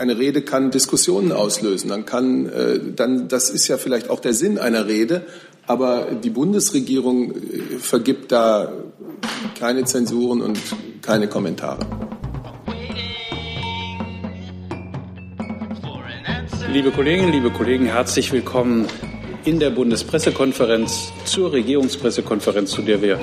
eine Rede kann Diskussionen auslösen. Dann kann, äh, dann, das ist ja vielleicht auch der Sinn einer Rede. Aber die Bundesregierung äh, vergibt da keine Zensuren und keine Kommentare. Liebe Kolleginnen, liebe Kollegen, herzlich willkommen in der Bundespressekonferenz zur Regierungspressekonferenz, zu der wir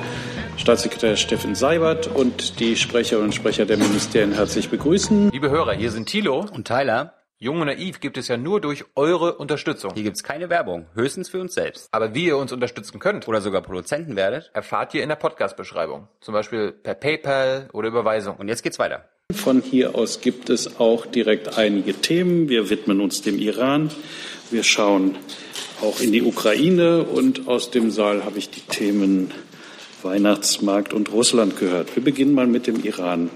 Staatssekretär Steffen Seibert und die Sprecherinnen und Sprecher der Ministerien herzlich begrüßen. Liebe Hörer, hier sind Thilo und Tyler. Jung und naiv gibt es ja nur durch eure Unterstützung. Hier gibt es keine Werbung, höchstens für uns selbst. Aber wie ihr uns unterstützen könnt oder sogar Produzenten werdet, erfahrt ihr in der Podcast-Beschreibung. Zum Beispiel per PayPal oder Überweisung. Und jetzt geht's weiter. Von hier aus gibt es auch direkt einige Themen. Wir widmen uns dem Iran. Wir schauen auch in die Ukraine und aus dem Saal habe ich die Themen Weihnachtsmarkt und Russland gehört. Wir beginnen mal mit dem Iran.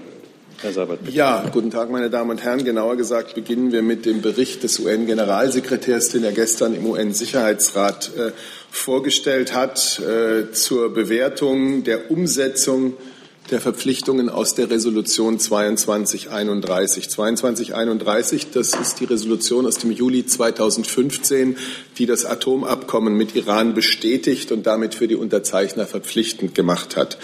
Herr Sabat, bitte. Ja, guten Tag, meine Damen und Herren. Genauer gesagt beginnen wir mit dem Bericht des UN-Generalsekretärs, den er gestern im UN-Sicherheitsrat äh, vorgestellt hat, äh, zur Bewertung der Umsetzung der Verpflichtungen aus der Resolution 2231. 2231, das ist die Resolution aus dem Juli 2015, die das Atomabkommen mit Iran bestätigt und damit für die Unterzeichner verpflichtend gemacht hat.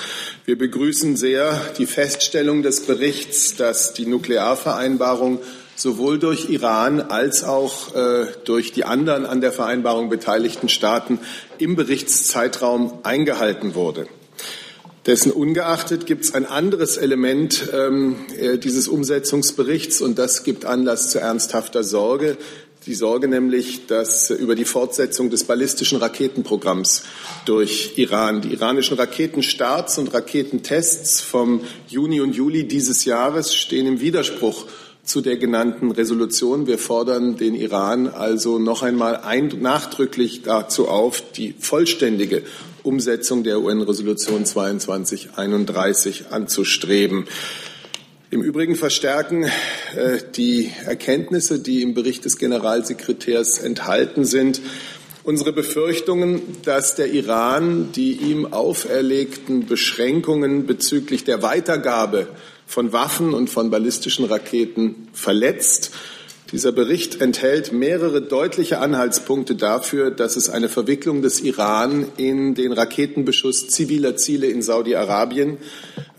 Wir begrüßen sehr die Feststellung des Berichts, dass die Nuklearvereinbarung sowohl durch Iran als auch äh, durch die anderen an der Vereinbarung beteiligten Staaten im Berichtszeitraum eingehalten wurde. Dessen ungeachtet gibt es ein anderes Element ähm, äh, dieses Umsetzungsberichts und das gibt Anlass zu ernsthafter Sorge. Die Sorge nämlich, dass über die Fortsetzung des ballistischen Raketenprogramms durch Iran, die iranischen Raketenstarts und Raketentests vom Juni und Juli dieses Jahres stehen im Widerspruch zu der genannten Resolution. Wir fordern den Iran also noch einmal ein, nachdrücklich dazu auf, die vollständige Umsetzung der UN-Resolution 2231 anzustreben. Im Übrigen verstärken äh, die Erkenntnisse, die im Bericht des Generalsekretärs enthalten sind, unsere Befürchtungen, dass der Iran die ihm auferlegten Beschränkungen bezüglich der Weitergabe von Waffen und von ballistischen Raketen verletzt dieser Bericht enthält mehrere deutliche Anhaltspunkte dafür, dass es eine Verwicklung des Iran in den Raketenbeschuss ziviler Ziele in Saudi-Arabien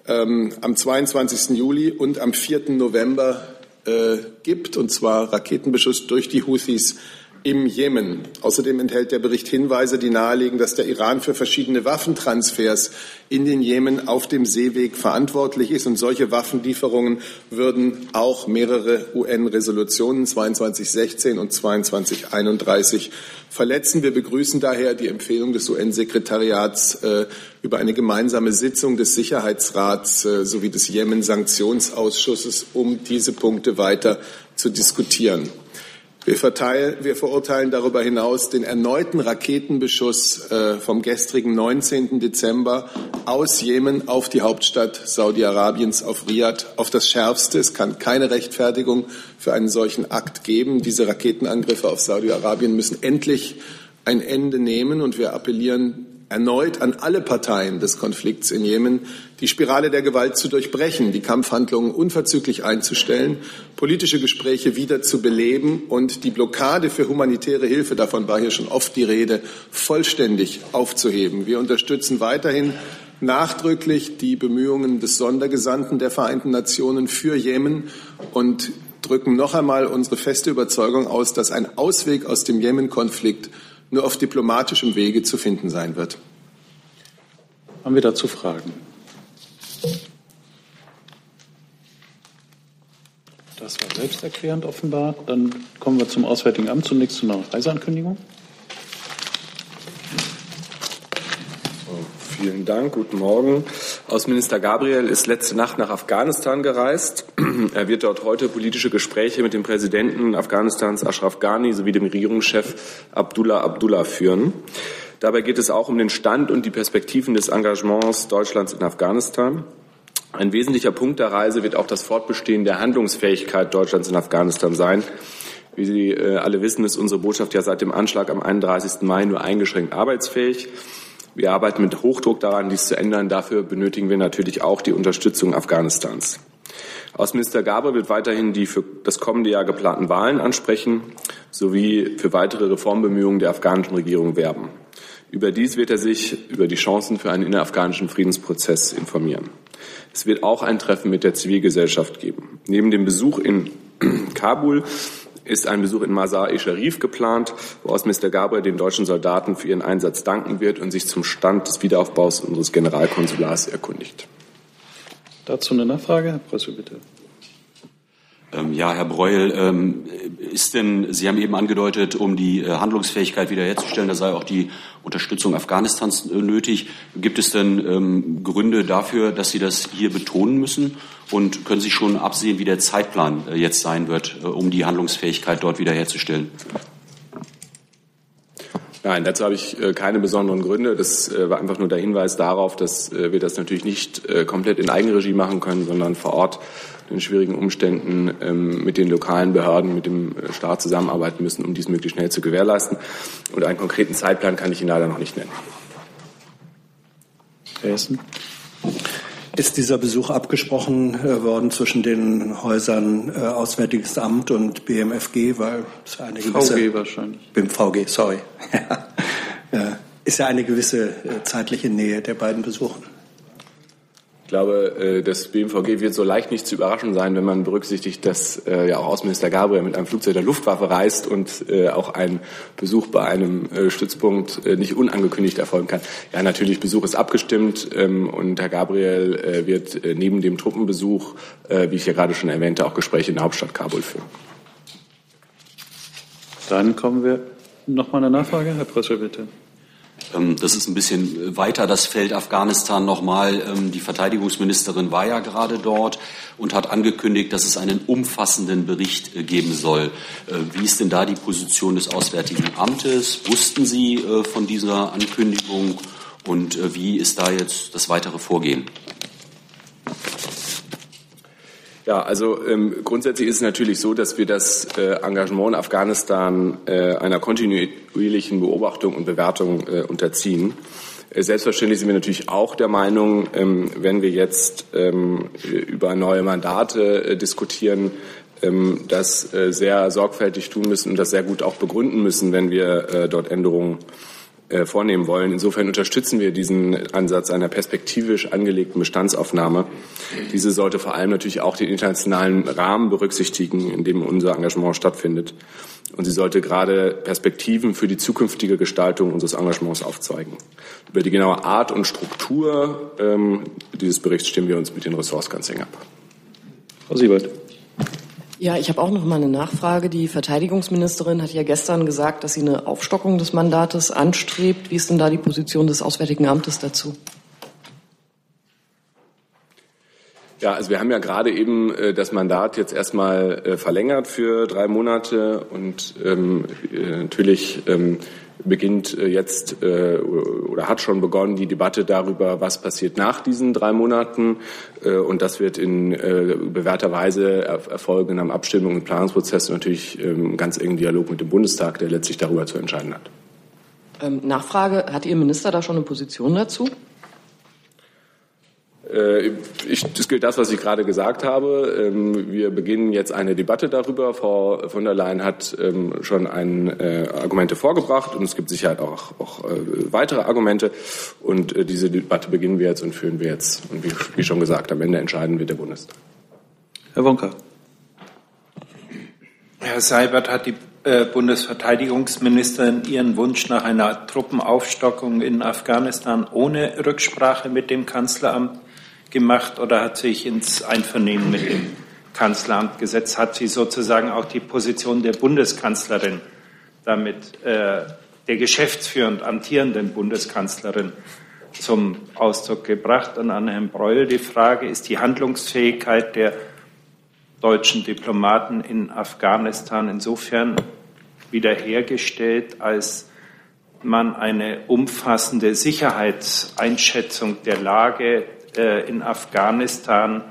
ähm, am 22. Juli und am 4. November äh, gibt, und zwar Raketenbeschuss durch die Houthis im Jemen. Außerdem enthält der Bericht Hinweise, die nahelegen, dass der Iran für verschiedene Waffentransfers in den Jemen auf dem Seeweg verantwortlich ist. Und solche Waffenlieferungen würden auch mehrere UN-Resolutionen 2216 und 2231 verletzen. Wir begrüßen daher die Empfehlung des UN-Sekretariats äh, über eine gemeinsame Sitzung des Sicherheitsrats äh, sowie des Jemen-Sanktionsausschusses, um diese Punkte weiter zu diskutieren. Wir, wir, verurteilen darüber hinaus den erneuten Raketenbeschuss äh, vom gestrigen 19. Dezember aus Jemen auf die Hauptstadt Saudi-Arabiens, auf Riyadh, auf das Schärfste. Es kann keine Rechtfertigung für einen solchen Akt geben. Diese Raketenangriffe auf Saudi-Arabien müssen endlich ein Ende nehmen und wir appellieren erneut an alle Parteien des Konflikts in Jemen, die Spirale der Gewalt zu durchbrechen, die Kampfhandlungen unverzüglich einzustellen, politische Gespräche wieder zu beleben und die Blockade für humanitäre Hilfe, davon war hier schon oft die Rede, vollständig aufzuheben. Wir unterstützen weiterhin nachdrücklich die Bemühungen des Sondergesandten der Vereinten Nationen für Jemen und drücken noch einmal unsere feste Überzeugung aus, dass ein Ausweg aus dem Jemen-Konflikt nur auf diplomatischem Wege zu finden sein wird. Haben wir dazu Fragen? Das war selbsterklärend offenbar. Dann kommen wir zum Auswärtigen Amt zunächst zu einer Reiseankündigung. Vielen Dank, guten Morgen. Außenminister Gabriel ist letzte Nacht nach Afghanistan gereist. Er wird dort heute politische Gespräche mit dem Präsidenten Afghanistans Ashraf Ghani sowie dem Regierungschef Abdullah Abdullah führen. Dabei geht es auch um den Stand und die Perspektiven des Engagements Deutschlands in Afghanistan. Ein wesentlicher Punkt der Reise wird auch das Fortbestehen der Handlungsfähigkeit Deutschlands in Afghanistan sein. Wie Sie äh, alle wissen, ist unsere Botschaft ja seit dem Anschlag am 31. Mai nur eingeschränkt arbeitsfähig. Wir arbeiten mit Hochdruck daran, dies zu ändern. Dafür benötigen wir natürlich auch die Unterstützung Afghanistans. Außenminister Gabriel wird weiterhin die für das kommende Jahr geplanten Wahlen ansprechen sowie für weitere Reformbemühungen der afghanischen Regierung werben. Überdies wird er sich über die Chancen für einen innerafghanischen Friedensprozess informieren. Es wird auch ein Treffen mit der Zivilgesellschaft geben. Neben dem Besuch in Kabul ist ein Besuch in Masar-e-Sharif geplant, wo Außenminister Gabriel den deutschen Soldaten für ihren Einsatz danken wird und sich zum Stand des Wiederaufbaus unseres Generalkonsulars erkundigt. Dazu eine Nachfrage, Herr Preußel, bitte. Ähm, ja, Herr Breuel, ähm, ist denn, Sie haben eben angedeutet, um die äh, Handlungsfähigkeit wiederherzustellen, da sei auch die Unterstützung Afghanistans äh, nötig. Gibt es denn ähm, Gründe dafür, dass Sie das hier betonen müssen? Und können Sie schon absehen, wie der Zeitplan äh, jetzt sein wird, um die Handlungsfähigkeit dort wiederherzustellen? Nein, dazu habe ich keine besonderen Gründe. Das war einfach nur der Hinweis darauf, dass wir das natürlich nicht komplett in Eigenregie machen können, sondern vor Ort in schwierigen Umständen ähm, mit den lokalen Behörden, mit dem äh, Staat zusammenarbeiten müssen, um dies möglichst schnell zu gewährleisten. Und einen konkreten Zeitplan kann ich Ihnen leider noch nicht nennen. Herr Hessen. Ist dieser Besuch abgesprochen äh, worden zwischen den Häusern äh, Auswärtiges Amt und BMFG, weil es eine gewisse VG wahrscheinlich. BMVG, sorry. ja, ist ja eine gewisse äh, zeitliche Nähe der beiden Besuchen. Ich glaube, äh, das BMVG wird so leicht nicht zu überraschen sein, wenn man berücksichtigt, dass äh, ja auch Außenminister Gabriel mit einem Flugzeug der Luftwaffe reist und äh, auch ein Besuch bei einem Stützpunkt nicht unangekündigt erfolgen kann. Ja, natürlich, Besuch ist abgestimmt ähm, und Herr Gabriel wird neben dem Truppenbesuch, wie ich ja gerade schon erwähnte, auch Gespräche in der Hauptstadt Kabul führen. Dann kommen wir noch mal eine Nachfrage, Herr Prössel, bitte. Ähm, das ist ein bisschen weiter das Feld Afghanistan nochmal. Ähm, die Verteidigungsministerin war ja gerade dort und hat angekündigt, dass es einen umfassenden Bericht äh, geben soll. Äh, wie ist denn da die Position des Auswärtigen Amtes? Wussten Sie äh, von dieser Ankündigung und wie ist da jetzt das weitere Vorgehen? Ja, also ähm, grundsätzlich ist es natürlich so, dass wir das äh, Engagement in Afghanistan äh, einer kontinuierlichen Beobachtung und Bewertung äh, unterziehen. Äh, selbstverständlich sind wir natürlich auch der Meinung, ähm, wenn wir jetzt ähm, über neue Mandate äh, diskutieren, ähm, das äh, sehr sorgfältig tun müssen und das sehr gut auch begründen müssen, wenn wir dort Änderungen vornehmen wollen. Insofern unterstützen wir diesen Ansatz einer perspektivisch angelegten Bestandsaufnahme. Diese sollte vor allem natürlich auch den internationalen Rahmen berücksichtigen, in dem unser Engagement stattfindet. Und sie sollte gerade Perspektiven für die zukünftige Gestaltung unseres Engagements aufzeigen. Über die genaue Art und Struktur ähm, dieses Berichts stimmen wir uns mit den Ressorts ganz eng ab. Frau Siebert. Ja, ich habe auch noch mal eine Nachfrage. Die Verteidigungsministerin hat ja gestern gesagt, dass sie eine Aufstockung des Mandates anstrebt. Wie ist denn da die Position des Auswärtigen Amtes dazu? Ja, also wir haben ja gerade eben äh, das Mandat jetzt erstmal äh, verlängert für drei Monate und ähm, äh, natürlich ähm, beginnt äh, jetzt äh, oder hat schon begonnen die Debatte darüber, was passiert nach diesen drei Monaten. Äh, und das wird in bewährter Weise erfolgen einem Abstimmung und Planungsprozess natürlich im ganz engen Dialog mit dem Bundestag, der letztlich darüber zu entscheiden hat. Ähm, Nachfrage, hat Ihr Minister da schon eine Position dazu? Äh, ich, das gilt das, was ich gerade gesagt habe. Ähm, wir beginnen jetzt eine Debatte darüber. Frau von der Leyen hat ähm, schon ein, äh, Argumente vorgebracht und es gibt sicher auch, auch äh, weitere Argumente. Und äh, diese Debatte beginnen wir jetzt und führen wir jetzt. Und wie, wie schon gesagt, am Ende entscheiden wir der Bundestag. Herr Wonka. Herr Seibert hat die äh, Bundesverteidigungsministerin ihren Wunsch nach einer Truppenaufstockung in Afghanistan ohne Rücksprache mit dem Kanzleramt gemacht oder hat sich ins Einvernehmen mit dem Kanzleramt gesetzt? Hat sie sozusagen auch die Position der Bundeskanzlerin damit äh, der geschäftsführend amtierenden Bundeskanzlerin zum Ausdruck gebracht? Und an Herrn Breul die Frage, ist die Handlungsfähigkeit der deutschen Diplomaten in Afghanistan insofern wiederhergestellt, als man eine umfassende Sicherheitseinschätzung der Lage äh, in Afghanistan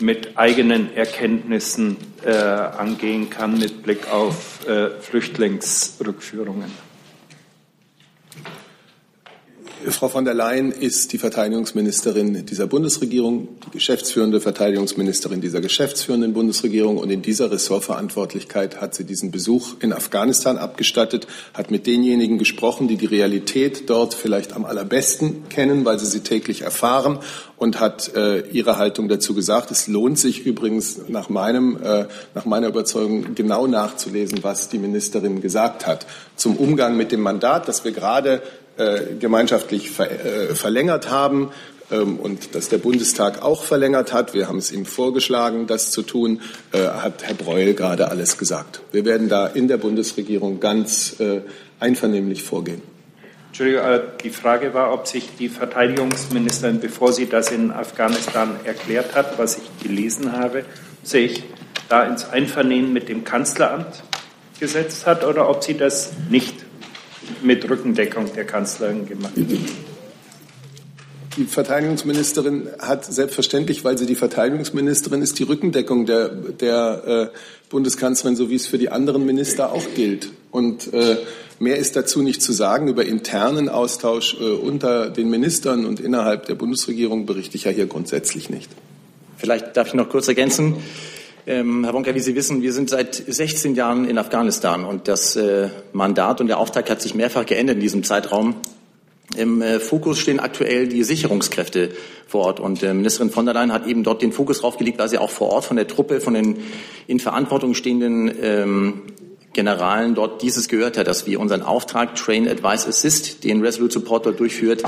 mit eigenen Erkenntnissen äh, angehen kann mit Blick auf äh, Flüchtlingsrückführungen. Frau von der Leyen ist die Verteidigungsministerin dieser Bundesregierung, die geschäftsführende Verteidigungsministerin dieser geschäftsführenden Bundesregierung. Und in dieser Ressortverantwortlichkeit hat sie diesen Besuch in Afghanistan abgestattet, hat mit denjenigen gesprochen, die die Realität dort vielleicht am allerbesten kennen, weil sie sie täglich erfahren und hat äh, ihre Haltung dazu gesagt. Es lohnt sich übrigens nach, meinem, äh, nach meiner Überzeugung genau nachzulesen, was die Ministerin gesagt hat zum Umgang mit dem Mandat, das wir gerade äh, gemeinschaftlich ver, äh, verlängert haben ähm, und das der Bundestag auch verlängert hat. Wir haben es ihm vorgeschlagen, das zu tun, äh, hat Herr Breuel gerade alles gesagt. Wir werden da in der Bundesregierung ganz einvernehmlich vorgehen. Entschuldigung, die Frage war, ob sich die Verteidigungsministerin, bevor sie das in Afghanistan erklärt hat, was ich gelesen habe, sich da ins Einvernehmen mit dem Kanzleramt gesetzt hat oder ob sie das nicht mit Rückendeckung der Kanzlerin gemacht. Die Verteidigungsministerin hat selbstverständlich, weil sie die Verteidigungsministerin ist, die Rückendeckung der, der äh, Bundeskanzlerin, so wie es für die anderen Minister auch gilt. Und äh, mehr ist dazu nicht zu sagen. Über internen Austausch äh, unter den Ministern und innerhalb der Bundesregierung berichte ich ja hier grundsätzlich nicht. Vielleicht darf ich noch kurz ergänzen. Ähm, Herr Wonka, wie Sie wissen, wir sind seit 16 Jahren in Afghanistan und das äh, Mandat und der Auftrag hat sich mehrfach geändert in diesem Zeitraum. Im äh, Fokus stehen aktuell die Sicherungskräfte vor Ort und äh, Ministerin von der Leyen hat eben dort den Fokus drauf gelegt, weil sie auch vor Ort von der Truppe, von den in Verantwortung stehenden ähm, Generalen dort dieses gehört hat, dass wir unseren Auftrag Train Advice Assist, den Resolute Support dort durchführt,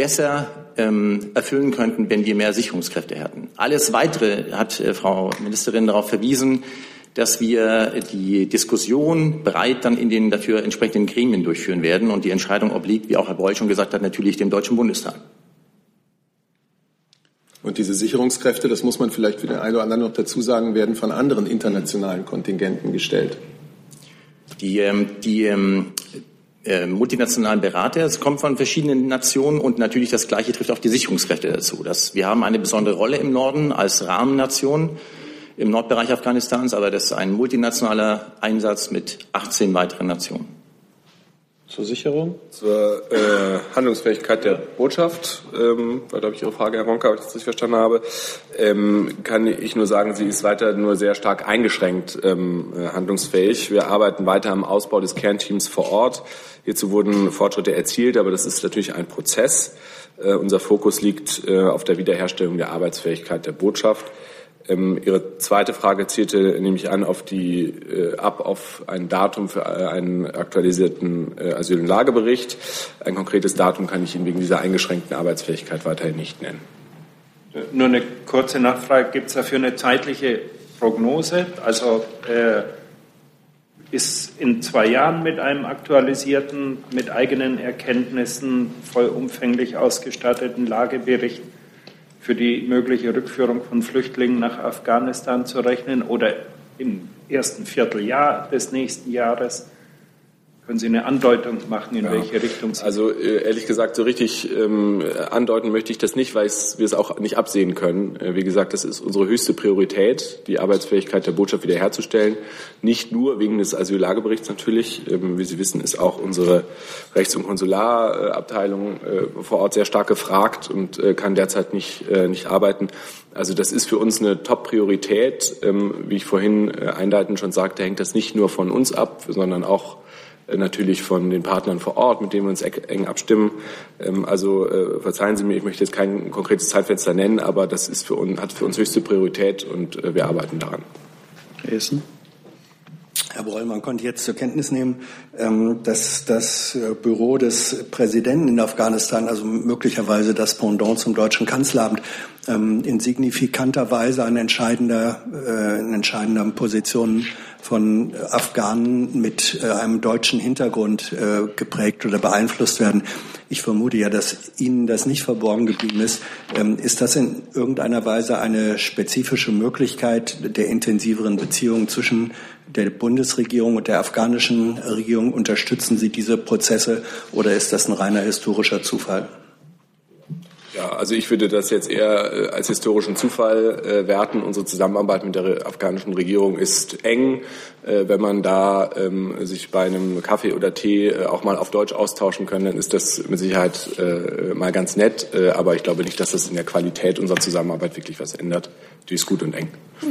besser ähm, erfüllen könnten, wenn wir mehr Sicherungskräfte hätten. Alles Weitere hat äh, Frau Ministerin darauf verwiesen, dass wir die Diskussion breit dann in den dafür entsprechenden Gremien durchführen werden. Und die Entscheidung obliegt, wie auch Herr Beul schon gesagt hat, natürlich dem Deutschen Bundestag. Und diese Sicherungskräfte, das muss man vielleicht für den einen oder anderen noch dazu sagen, werden von anderen internationalen Kontingenten gestellt. Die, ähm, die ähm, äh, multinationalen Berater. Es kommt von verschiedenen Nationen und natürlich das Gleiche trifft auch die Sicherungskräfte dazu. Das, wir haben eine besondere Rolle im Norden als Rahmennation im Nordbereich Afghanistans, aber das ist ein multinationaler Einsatz mit 18 weiteren Nationen. Zur Sicherung? Zur äh, Handlungsfähigkeit der Botschaft, ähm, war, glaube ich, Ihre Frage, Herr Ronka, ob ich das richtig verstanden habe, ähm, kann ich nur sagen, sie ist weiter nur sehr stark eingeschränkt ähm, äh, handlungsfähig. Wir arbeiten weiter am Ausbau des Kernteams vor Ort. Hierzu wurden Fortschritte erzielt, aber das ist natürlich ein Prozess. Äh, unser Fokus liegt äh, auf der Wiederherstellung der Arbeitsfähigkeit der Botschaft. Ähm, Ihre zweite Frage zielte nämlich an auf die äh, ab auf ein Datum für äh, einen aktualisierten äh, Asyl- und Lagebericht. Ein konkretes Datum kann ich Ihnen wegen dieser eingeschränkten Arbeitsfähigkeit weiterhin nicht nennen. Nur eine kurze Nachfrage: Gibt es dafür eine zeitliche Prognose? Also äh, ist in zwei Jahren mit einem aktualisierten, mit eigenen Erkenntnissen vollumfänglich ausgestatteten Lagebericht für die mögliche Rückführung von Flüchtlingen nach Afghanistan zu rechnen oder im ersten Vierteljahr des nächsten Jahres? Können Sie eine Andeutung machen, in ja. welche Richtung Sie Also äh, ehrlich gesagt, so richtig ähm, andeuten möchte ich das nicht, weil wir es auch nicht absehen können. Äh, wie gesagt, das ist unsere höchste Priorität, die Arbeitsfähigkeit der Botschaft wiederherzustellen. Nicht nur wegen des Asyllageberichts natürlich. Ähm, wie Sie wissen, ist auch unsere Rechts- und Konsularabteilung äh, vor Ort sehr stark gefragt und äh, kann derzeit nicht, äh, nicht arbeiten. Also das ist für uns eine Top-Priorität. Ähm, wie ich vorhin äh, einleitend schon sagte, hängt das nicht nur von uns ab, sondern auch natürlich von den Partnern vor Ort, mit denen wir uns eng abstimmen. Ähm, also äh, verzeihen Sie mir, ich möchte jetzt kein konkretes Zeitfenster nennen, aber das ist für uns, hat für uns höchste Priorität und äh, wir arbeiten daran. Essen. Herr Breul, man konnte jetzt zur Kenntnis nehmen, ähm, dass das Büro des Präsidenten in Afghanistan, also möglicherweise das Pendant zum deutschen Kanzleramt, ähm, in signifikanter Weise an entscheidender, in entscheidender Position von Afghanen mit äh, einem deutschen Hintergrund äh, geprägt oder beeinflusst werden. Ich vermute ja, dass Ihnen das nicht verborgen geblieben ist. Ähm, ist das in irgendeiner Weise eine spezifische Möglichkeit der intensiveren Beziehungen zwischen der Bundesregierung und der afghanischen Regierung? Unterstützen Sie diese Prozesse oder ist das ein reiner historischer Zufall? Ja, also ich würde das jetzt eher äh, als historischen Zufall äh, werten. Unsere Zusammenarbeit mit der afghanischen Regierung ist eng. Äh, wenn man da ähm, sich bei einem Kaffee oder Tee auch mal auf Deutsch austauschen kann, dann ist das mit Sicherheit mal ganz nett. Aber ich glaube nicht, dass das in der Qualität unserer Zusammenarbeit wirklich was ändert. Die ist gut und eng.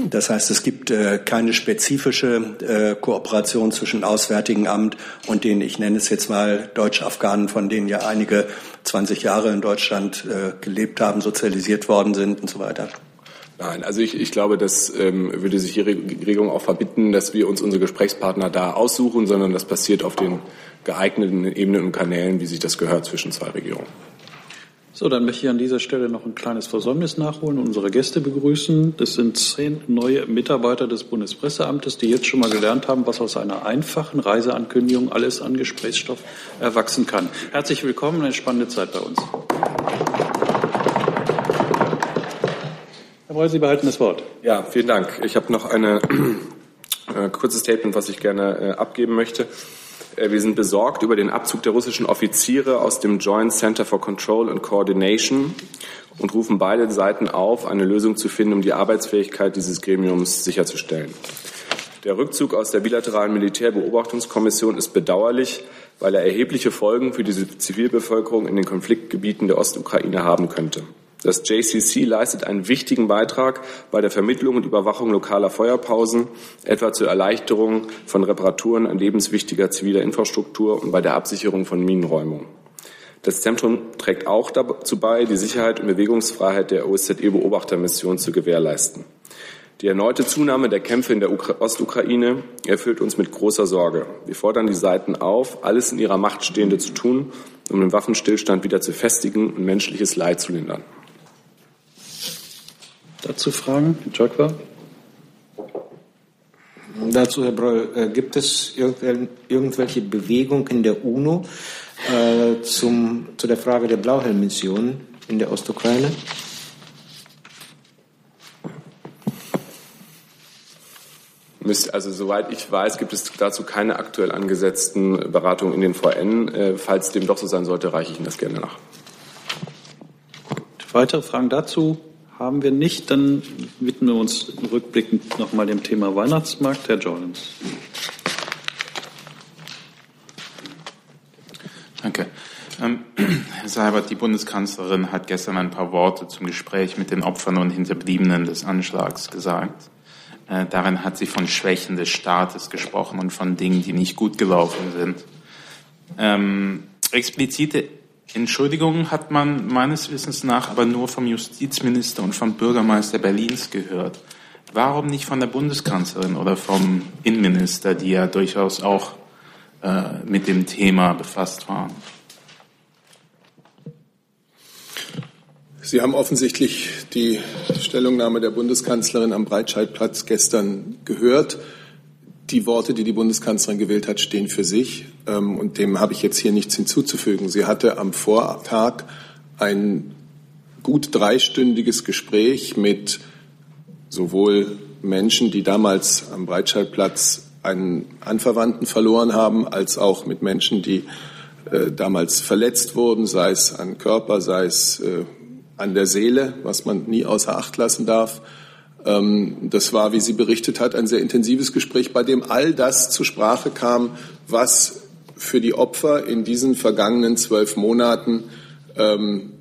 Das heißt, es gibt äh, keine spezifische äh, Kooperation zwischen Auswärtigen Amt und den, ich nenne es jetzt mal Deutsch-Afghanen, von denen ja einige 20 Jahre in Deutschland äh, gelebt haben, sozialisiert worden sind und so weiter. Nein, also ich, ich glaube, das ähm, würde sich die Regierung auch verbitten, dass wir uns unsere Gesprächspartner da aussuchen, sondern das passiert auf den geeigneten Ebenen und Kanälen, wie sich das gehört zwischen zwei Regierungen. So, dann möchte ich an dieser Stelle noch ein kleines Versäumnis nachholen und unsere Gäste begrüßen. Das sind zehn neue Mitarbeiter des Bundespresseamtes, die jetzt schon mal gelernt haben, was aus einer einfachen Reiseankündigung alles an Gesprächsstoff erwachsen kann. Herzlich willkommen, eine spannende Zeit bei uns. Herr Breul, Sie behalten das Wort. Ja, vielen Dank. Ich habe noch eine äh, kurzes Statement, was ich gerne äh, abgeben möchte. Äh, wir sind besorgt über den Abzug der russischen Offiziere aus dem Joint Center for Control and Coordination und rufen beide Seiten auf, eine Lösung zu finden, um die Arbeitsfähigkeit dieses Gremiums sicherzustellen. Der Rückzug aus der bilateralen Militärbeobachtungskommission ist bedauerlich, weil er erhebliche Folgen für die Zivilbevölkerung in den Konfliktgebieten der Ostukraine haben könnte. Das JCC leistet einen wichtigen Beitrag bei der Vermittlung und Überwachung lokaler Feuerpausen, etwa zur Erleichterung von Reparaturen an lebenswichtiger ziviler Infrastruktur und bei der Absicherung von Minenräumung. Das Zentrum trägt auch dazu bei, die Sicherheit und Bewegungsfreiheit der OSZE-Beobachtermission zu gewährleisten. Die erneute Zunahme der Kämpfe in der Ostukraine erfüllt uns mit großer Sorge. Wir fordern die Seiten auf, alles in ihrer Macht Stehende zu tun, um den Waffenstillstand wieder zu festigen und menschliches Leid zu lindern. Dazu Fragen? Herr Jokwa? Dazu, Herr Breul, äh, gibt es irgendwelche Bewegungen in der UNO äh, zum, zu der Frage der Blauhelm-Mission in der Ostukraine? Also soweit ich weiß, gibt es dazu keine aktuell angesetzten Beratungen in den VN. Äh, falls dem doch so sein sollte, reiche ich Ihnen das gerne nach. Weitere Fragen dazu? Haben wir nicht. Dann widmen wir uns rückblickend nochmal dem Thema Weihnachtsmarkt. Herr Jordans. Danke. Ähm, Herr Seibert, die Bundeskanzlerin hat gestern ein paar Worte zum Gespräch mit den Opfern und Hinterbliebenen des Anschlags gesagt. Äh, darin hat sie von Schwächen des Staates gesprochen und von Dingen, die nicht gut gelaufen sind. Ähm, explizite Entschuldigung hat man meines Wissens nach aber nur vom Justizminister und vom Bürgermeister Berlins gehört. Warum nicht von der Bundeskanzlerin oder vom Innenminister, die ja durchaus auch äh, mit dem Thema befasst waren? Sie haben offensichtlich die Stellungnahme der Bundeskanzlerin am Breitscheidplatz gestern gehört die Worte, die die Bundeskanzlerin gewählt hat, stehen für sich. Ähm, und dem habe ich jetzt hier nichts hinzuzufügen. Sie hatte am Vortag ein gut dreistündiges Gespräch mit sowohl Menschen, die damals am Breitscheidplatz einen Anverwandten verloren haben, als auch mit Menschen, die äh, damals verletzt wurden, sei es an Körper, sei es äh, an der Seele, was man nie außer Acht lassen darf. Ähm, das war, wie sie berichtet hat, ein sehr intensives Gespräch, bei dem all das zur Sprache kam, was für die Opfer in diesen vergangenen zwölf Monaten ähm,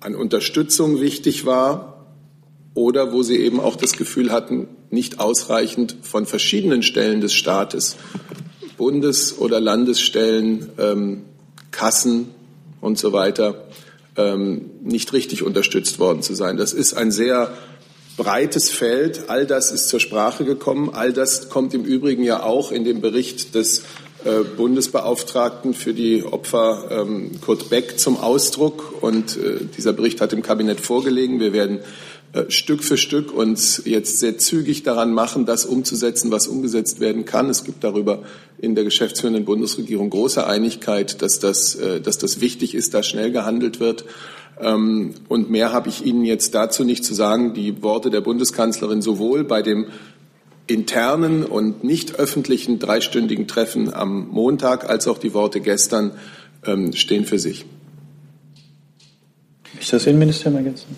an Unterstützung wichtig war oder wo sie eben auch das Gefühl hatten, nicht ausreichend von verschiedenen Stellen des Staates, Bundes- oder Landesstellen, ähm, Kassen und so weiter, nicht richtig unterstützt worden zu sein. Das ist ein sehr breites Feld. All das ist zur Sprache gekommen. All das kommt im Übrigen ja auch in dem Bericht des äh, Bundesbeauftragten für die Opfer ähm, Kurt Beck zum Ausdruck. Und äh, dieser Bericht hat dem Kabinett vorgelegen. Wir werden äh, Stück für Stück uns jetzt sehr zügig daran machen, das umzusetzen, was umgesetzt werden kann. Es gibt darüber in der geschäftsführenden Bundesregierung große Einigkeit, dass das, dass das wichtig ist, dass schnell gehandelt wird. Ähm, und mehr habe ich Ihnen jetzt dazu nicht zu sagen. Die Worte der Bundeskanzlerin sowohl bei dem internen und nicht öffentlichen dreistündigen Treffen am Montag als auch die Worte gestern ähm, stehen für sich. Ich das Innenministerium ergänzen?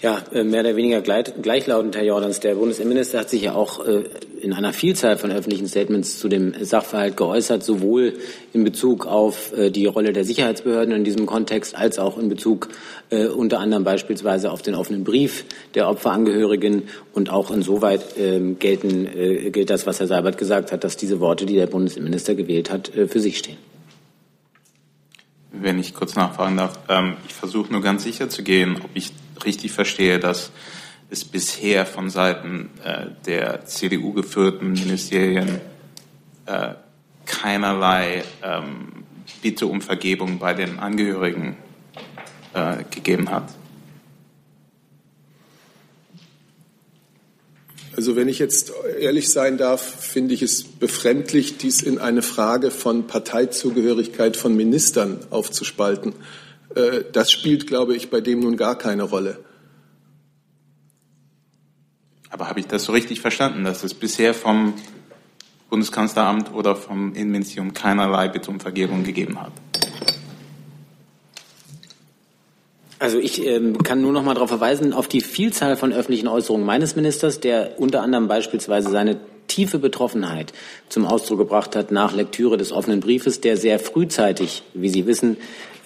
Ja, äh, mehr oder weniger gleichlautend, Herr Jordans. Der Bundesinnenminister hat sich ja auch äh, in einer Vielzahl von öffentlichen Statements zu dem Sachverhalt geäußert, sowohl in Bezug auf äh, die Rolle der Sicherheitsbehörden in diesem Kontext als auch in Bezug unter anderem beispielsweise auf den offenen Brief der Opferangehörigen. Und auch insoweit ähm, gelten, gilt das, was Herr Seibert gesagt hat, dass diese Worte, die der Bundesinnenminister gewählt hat, für sich stehen. Wenn ich kurz nachfragen darf, ähm, ich versuche nur ganz sicher zu gehen, ob ich richtig verstehe, dass es bisher von Seiten äh, der CDU geführten Ministerien äh, keinerlei ähm, Bitte um Vergebung bei den Angehörigen äh, gegeben hat. Also wenn ich jetzt ehrlich sein darf, finde ich es befremdlich, dies in eine Frage von Parteizugehörigkeit von Ministern aufzuspalten. Äh, das spielt, glaube ich, bei dem nun gar keine Rolle. Aber habe ich das so richtig verstanden, dass es bisher vom Bundeskanzleramt oder vom Innenministerium keinerlei Bitte um Vergebung gegeben hat? Also ich ähm, kann nur noch mal darauf verweisen, auf die Vielzahl von öffentlichen Äußerungen meines Ministers, der unter anderem beispielsweise seine tiefe Betroffenheit zum Ausdruck gebracht hat nach Lektüre des offenen Briefes, der sehr frühzeitig, wie Sie wissen,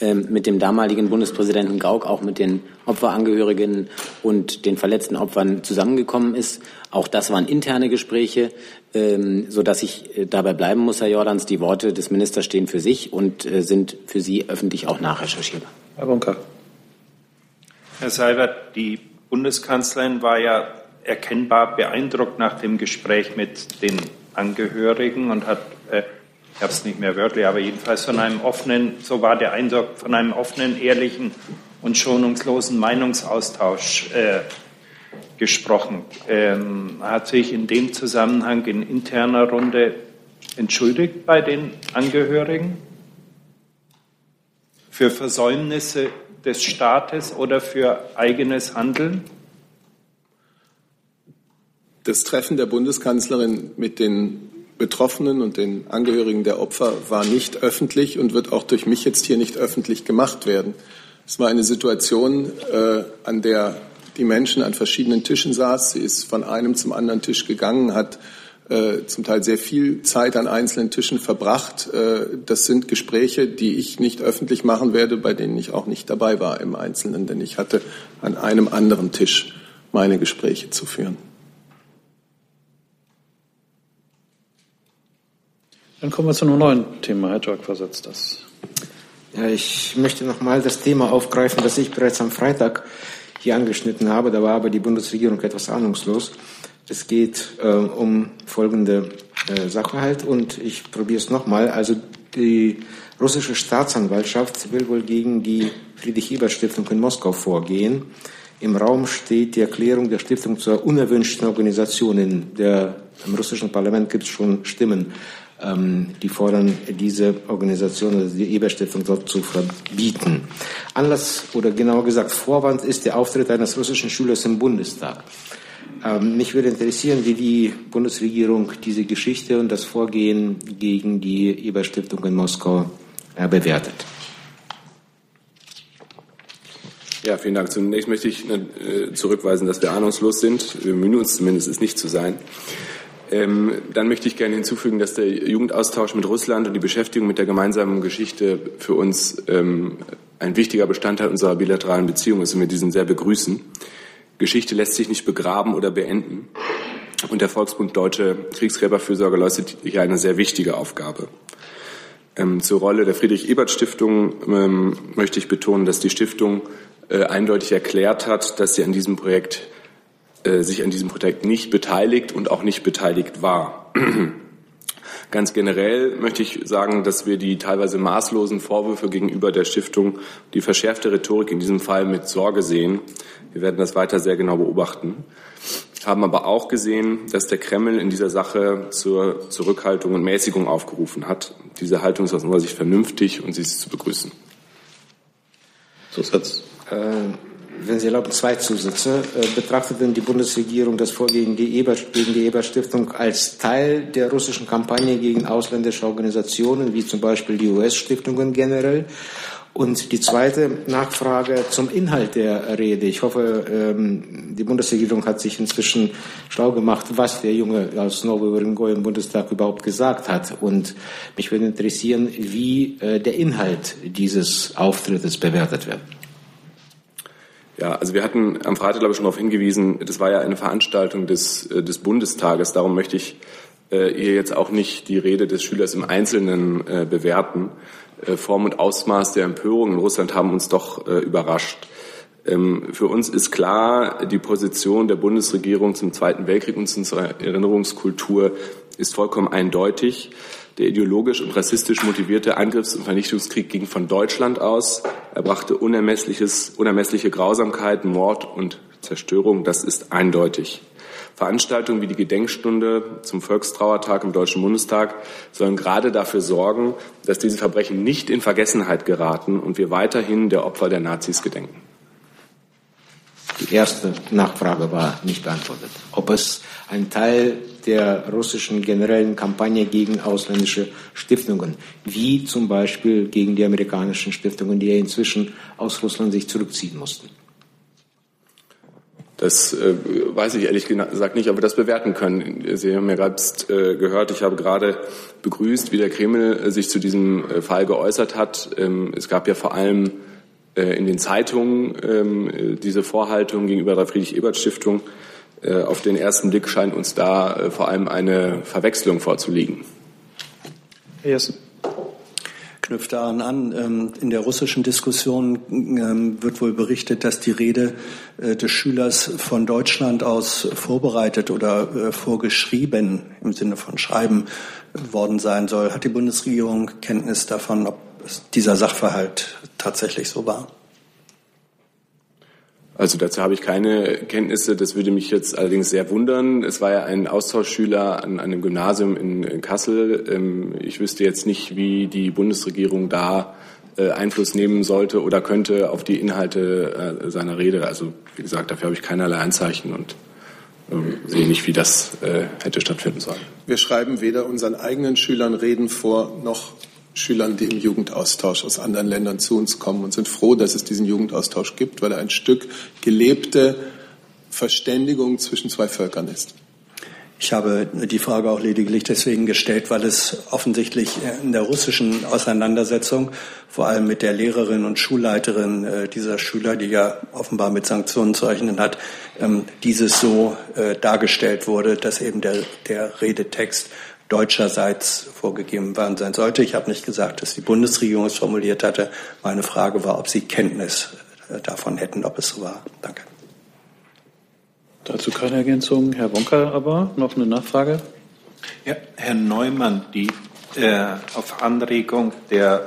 mit dem damaligen Bundespräsidenten Gauck, auch mit den Opferangehörigen und den verletzten Opfern zusammengekommen ist. Auch das waren interne Gespräche, ähm, so dass ich äh, dabei bleiben muss, Herr Jordans. Die Worte des Ministers stehen für sich und äh, sind für Sie öffentlich auch nachrecherchierbar. Herr Bunker. Herr Seibert, die Bundeskanzlerin war ja erkennbar beeindruckt nach dem Gespräch mit den Angehörigen und hat äh, ich habe es nicht mehr wörtlich, aber jedenfalls von einem offenen, so war der Eindruck, von einem offenen, ehrlichen und schonungslosen Meinungsaustausch äh, gesprochen. Ähm, hat sich in dem Zusammenhang in interner Runde entschuldigt bei den Angehörigen für Versäumnisse des Staates oder für eigenes Handeln? Das Treffen der Bundeskanzlerin mit den Betroffenen und den Angehörigen der Opfer war nicht öffentlich und wird auch durch mich jetzt hier nicht öffentlich gemacht werden. Es war eine Situation, äh, an der die Menschen an verschiedenen Tischen saß. Sie ist von einem zum anderen Tisch gegangen, hat äh, zum Teil sehr viel Zeit an einzelnen Tischen verbracht. Äh, das sind Gespräche, die ich nicht öffentlich machen werde, bei denen ich auch nicht dabei war im Einzelnen, denn ich hatte an einem anderen Tisch meine Gespräche zu führen. Dann kommen wir zu einem neuen Thema. Herr Jörg versetzt das. Ja, ich möchte noch mal das Thema aufgreifen, das ich bereits am Freitag hier angeschnitten habe. Da war aber die Bundesregierung etwas ahnungslos. Es geht äh, um folgende äh, Sachverhalt und ich probiere es nochmal. Also die russische Staatsanwaltschaft will wohl gegen die Friedrich-Ebert-Stiftung in Moskau vorgehen. Im Raum steht die Erklärung der Stiftung zur unerwünschten Organisation. In der, Im russischen Parlament gibt es schon Stimmen die fordern, diese Organisation, also die Eberstiftung dort zu verbieten. Anlass oder genauer gesagt Vorwand ist der Auftritt eines russischen Schülers im Bundestag. Ähm, mich würde interessieren, wie die Bundesregierung diese Geschichte und das Vorgehen gegen die Eberstiftung in Moskau äh, bewertet. Ja, vielen Dank. Zunächst möchte ich äh, zurückweisen, dass wir ahnungslos sind. Wir bemühen uns zumindest, es nicht zu sein. Ähm, dann möchte ich gerne hinzufügen, dass der Jugendaustausch mit Russland und die Beschäftigung mit der gemeinsamen Geschichte für uns ähm, ein wichtiger Bestandteil unserer bilateralen Beziehung ist und wir diesen sehr begrüßen. Geschichte lässt sich nicht begraben oder beenden. Und der Volksbund Deutsche Kriegsgräberfürsorge leistet hier eine sehr wichtige Aufgabe. Ähm, zur Rolle der Friedrich-Ebert-Stiftung ähm, möchte ich betonen, dass die Stiftung äh, eindeutig erklärt hat, dass sie an diesem Projekt äh, sich an diesem Projekt nicht beteiligt und auch nicht beteiligt war. Ganz generell möchte ich sagen, dass wir die teilweise maßlosen Vorwürfe gegenüber der Stiftung, die verschärfte Rhetorik in diesem Fall mit Sorge sehen. Wir werden das weiter sehr genau beobachten. Haben aber auch gesehen, dass der Kreml in dieser Sache zur Zurückhaltung und Mäßigung aufgerufen hat. Diese Haltung ist aus unserer Sicht vernünftig und sie ist zu begrüßen. Zusatz. Äh wenn Sie erlauben, zwei Zusätze. Äh, betrachtet denn die Bundesregierung das Vorgehen gegen die Eber-Stiftung als Teil der russischen Kampagne gegen ausländische Organisationen, wie zum Beispiel die US-Stiftungen generell? Und die zweite Nachfrage zum Inhalt der Rede. Ich hoffe, ähm, die Bundesregierung hat sich inzwischen schlau gemacht, was der Junge aus Nowy Urengoy im Bundestag überhaupt gesagt hat. Und mich würde interessieren, wie äh, der Inhalt dieses Auftrittes bewertet wird. Ja, also wir hatten am Freitag, glaube ich, schon darauf hingewiesen, das war ja eine Veranstaltung des, äh, des Bundestages. Darum möchte ich äh, hier jetzt auch nicht die Rede des Schülers im Einzelnen äh, bewerten. Form und Ausmaß der Empörung in Russland haben uns doch überrascht. Ähm, für uns ist klar, die Position der Bundesregierung zum Zweiten Weltkrieg und zu unserer Erinnerungskultur ist vollkommen eindeutig. Der ideologisch und rassistisch motivierte Angriffs- und Vernichtungskrieg ging von Deutschland aus. Er brachte unermessliches, unermessliche Grausamkeit, Mord und Zerstörung. Das ist eindeutig. Veranstaltungen wie die Gedenkstunde zum Volkstrauertag im Deutschen Bundestag sollen gerade dafür sorgen, dass diese Verbrechen nicht in Vergessenheit geraten und wir weiterhin der Opfer der Nazis gedenken. Die erste Nachfrage war nicht beantwortet. Ob es ein Teil der russischen generellen Kampagne gegen ausländische Stiftungen, wie zum Beispiel gegen die amerikanischen Stiftungen, die ja inzwischen aus Russland sich zurückziehen mussten. Das äh, weiß ich ehrlich gesagt nicht, ob wir das bewerten können. Sie haben ja gerade äh, gehört, ich habe gerade begrüßt, wie der Kreml äh, sich zu diesem äh, Fall geäußert hat. Ähm, es gab ja vor allem äh, in den Zeitungen ähm, diese Vorhaltung gegenüber der Friedrich-Ebert-Stiftung. Äh, auf den ersten Blick scheint uns da äh, vor allem eine Verwechslung vorzuliegen. Herr Jessen. Knüpft daran an. Ähm, in der russischen Diskussion ähm, wird wohl berichtet, dass die Rede des Schülers von Deutschland aus vorbereitet oder vorgeschrieben im Sinne von Schreiben worden sein soll. Hat die Bundesregierung Kenntnis davon, ob dieser Sachverhalt tatsächlich so war? Also dazu habe ich keine Kenntnisse. Das würde mich jetzt allerdings sehr wundern. Es war ja ein Austauschschüler an einem Gymnasium in Kassel. Ähm, ich wüsste jetzt nicht, wie die Bundesregierung da äh, Einfluss nehmen sollte oder könnte auf die Inhalte äh, seiner Rede. Also wie gesagt, dafür habe ich keinerlei Anzeichen und ähm, sehe nicht, wie das äh, hätte stattfinden sollen. Wir schreiben weder unseren eigenen Schülern Reden vor, noch Schülern, die im Jugendaustausch aus anderen Ländern zu uns kommen und sind froh, dass es diesen Jugendaustausch gibt, weil er ein Stück gelebte Verständigung zwischen zwei Völkern ist. Ich habe die Frage auch lediglich deswegen gestellt, weil es offensichtlich in der russischen Auseinandersetzung, vor allem mit der Lehrerin und Schulleiterin äh, dieser Schüler, die ja offenbar mit Sanktionen zu rechnen hat, ähm, dieses so äh, dargestellt wurde, dass eben der, der Redetext deutscherseits vorgegeben worden sein sollte. Ich habe nicht gesagt, dass die Bundesregierung es formuliert hatte. Meine Frage war, ob Sie Kenntnis äh, davon hätten, ob es so war. Danke. Dazu keine Ergänzung. Herr Wonka aber noch eine Nachfrage. Ja, Herr Neumann, die, äh, auf Anregung der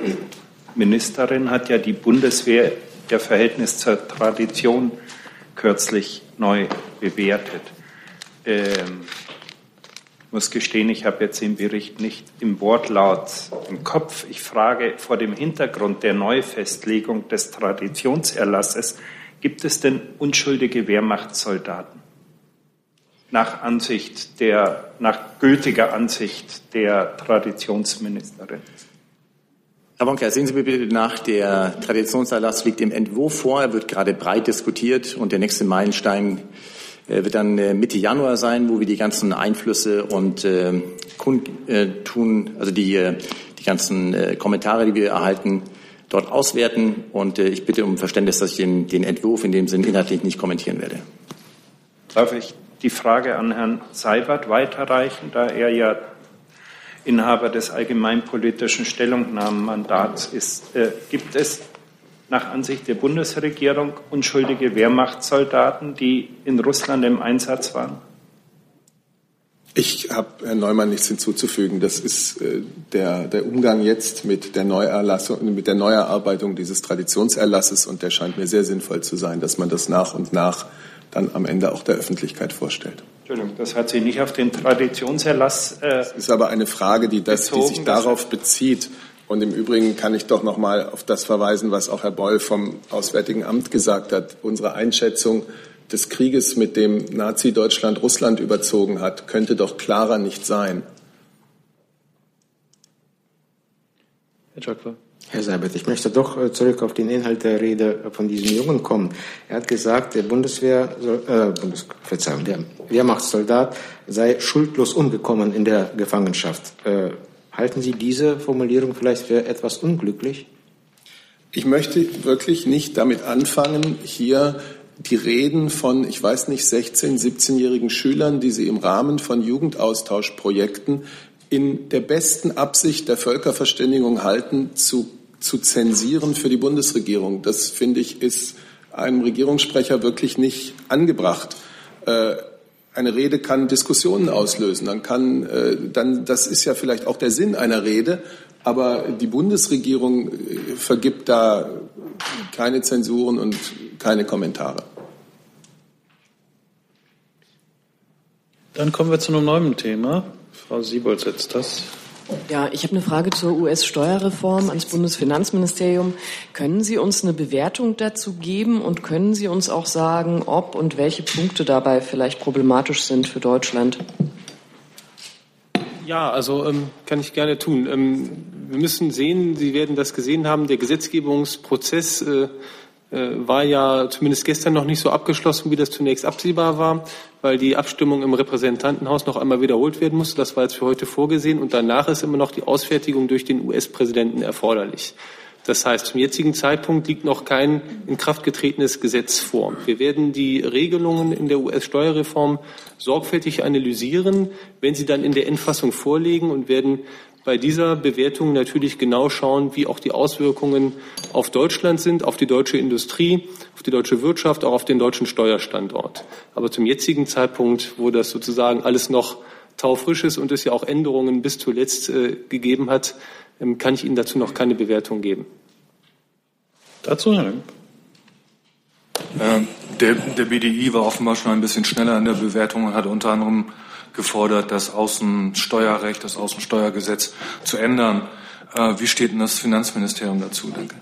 Ministerin hat ja die Bundeswehr der Verhältnis zur Tradition kürzlich neu bewertet. Ähm, muss gestehen, ich habe jetzt den Bericht nicht im Wortlaut im Kopf. Ich frage vor dem Hintergrund der Neufestlegung des Traditionserlasses, gibt es denn unschuldige Wehrmachtssoldaten? Nach Ansicht der, nach gültiger Ansicht der Traditionsministerin. Herr Wonka, sehen Sie mir bitte nach, der Traditionserlass liegt im Entwurf vor, er wird gerade breit diskutiert und der nächste Meilenstein wird dann äh, Mitte Januar sein, wo wir die ganzen Einflüsse und äh, kundtun, also die, die ganzen Kommentare, die wir erhalten, dort auswerten. Und ich bitte um Verständnis, dass ich den, den Entwurf in dem Sinn inhaltlich nicht kommentieren werde. Darf ich die Frage an Herrn Seibert weiterreichen, da er ja Inhaber des allgemeinpolitischen Stellungnahmenmandats ist. Äh, gibt es nach Ansicht der Bundesregierung unschuldige Wehrmachtssoldaten, die in Russland im Einsatz waren? Ich habe Herrn Neumann nichts hinzuzufügen. Das ist äh, der, der Umgang jetzt mit der Neuerlassung, mit der Neuerarbeitung dieses Traditionserlasses und der scheint mir sehr sinnvoll zu sein, dass man das nach und nach dann am Ende auch der Öffentlichkeit vorstellt. Entschuldigung, das hat sich nicht auf den Traditionserlass. Äh, das ist aber eine Frage, die, das, bezogen, die sich darauf bezieht, und im Übrigen kann ich doch noch mal auf das verweisen, was auch Herr Beul vom Auswärtigen Amt gesagt hat. Unsere Einschätzung des Krieges, mit dem Nazi-Deutschland Russland überzogen hat, könnte doch klarer nicht sein. Herr Jöckler. Herr Seibert, ich möchte doch äh, zurück auf den Inhalt der Rede von diesem Jungen kommen. Er hat gesagt, der Bundeswehr, äh, Bundes, Verzeihung, der Wehrmachtssoldat sei schuldlos umgekommen in der Gefangenschaft. Äh, halten Sie diese Formulierung vielleicht für etwas unglücklich? Ich möchte wirklich nicht damit anfangen, hier die Reden von, ich weiß nicht, 16-, 17-jährigen Schülern, die sie im Rahmen von Jugendaustauschprojekten in der besten Absicht der Völkerverständigung halten, zu zu zensieren für die Bundesregierung. Das finde ich ist einem Regierungssprecher wirklich nicht angebracht. Äh, eine Rede kann Diskussionen auslösen. Dann kann, äh, dann, das ist ja vielleicht auch der Sinn einer Rede. Aber die Bundesregierung äh, vergibt da keine Zensuren und keine Kommentare. Dann kommen wir zu einem neuen Thema. Frau Siebold setzt das. Ja, ich habe eine Frage zur US-Steuerreform ans Bundesfinanzministerium. Können Sie uns eine Bewertung dazu geben und können Sie uns auch sagen, ob und welche Punkte dabei vielleicht problematisch sind für Deutschland? Ja, also ähm, kann ich gerne tun. Ähm, wir müssen sehen, Sie werden das gesehen haben, der Gesetzgebungsprozess äh, äh, war ja zumindest gestern noch nicht so abgeschlossen, wie das zunächst absehbar war, weil die Abstimmung im Repräsentantenhaus noch einmal wiederholt werden musste. Das war jetzt für heute vorgesehen. Und danach ist immer noch die Ausfertigung durch den US-Präsidenten erforderlich. Das heißt, zum jetzigen Zeitpunkt liegt noch kein in Kraft getretenes Gesetz vor. Wir werden die Regelungen in der US-Steuerreform sorgfältig analysieren, wenn sie dann in der Endfassung vorliegen und werden bei dieser Bewertung natürlich genau schauen, wie auch die Auswirkungen auf Deutschland sind, auf die deutsche Industrie, auf die deutsche Wirtschaft, auch auf den deutschen Steuerstandort. Aber zum jetzigen Zeitpunkt, wo das sozusagen alles noch taufrisch ist und es ja auch Änderungen bis zuletzt äh, gegeben hat, ähm, kann ich Ihnen dazu noch keine Bewertung geben. Dazu, Herr Lenk. Äh, der, der BDI war offenbar schon ein bisschen schneller in der Bewertung und hat unter anderem gefordert, das Außensteuerrecht, das Außensteuergesetz zu ändern. Äh, wie steht denn das Finanzministerium dazu? Danke.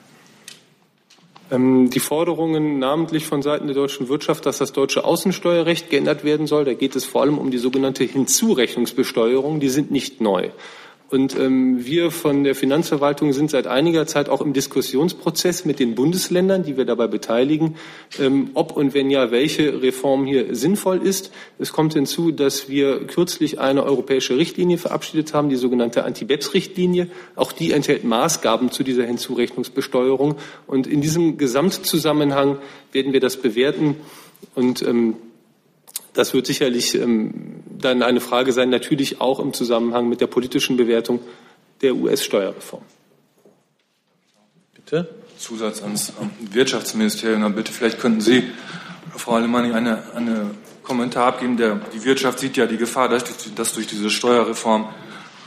Ähm, die Forderungen namentlich von Seiten der deutschen Wirtschaft, dass das deutsche Außensteuerrecht geändert werden soll, da geht es vor allem um die sogenannte Hinzurechnungsbesteuerung, die sind nicht neu. Und ähm, wir von der Finanzverwaltung sind seit einiger Zeit auch im Diskussionsprozess mit den Bundesländern, die wir dabei beteiligen, ähm, ob und wenn ja, welche Reform hier sinnvoll ist. Es kommt hinzu, dass wir kürzlich eine europäische Richtlinie verabschiedet haben, die sogenannte Anti-BEPS-Richtlinie. Auch die enthält Maßgaben zu dieser Hinzurechnungsbesteuerung. Und in diesem Gesamtzusammenhang werden wir das bewerten und ähm, das wird sicherlich ähm, dann eine Frage sein, natürlich auch im Zusammenhang mit der politischen Bewertung der US-Steuerreform. Bitte? Zusatz ans Wirtschaftsministerium. Bitte, vielleicht könnten Sie, Frau Alemanni, eine, eine Kommentar abgeben. Der, die Wirtschaft sieht ja die Gefahr, dass, dass durch diese Steuerreform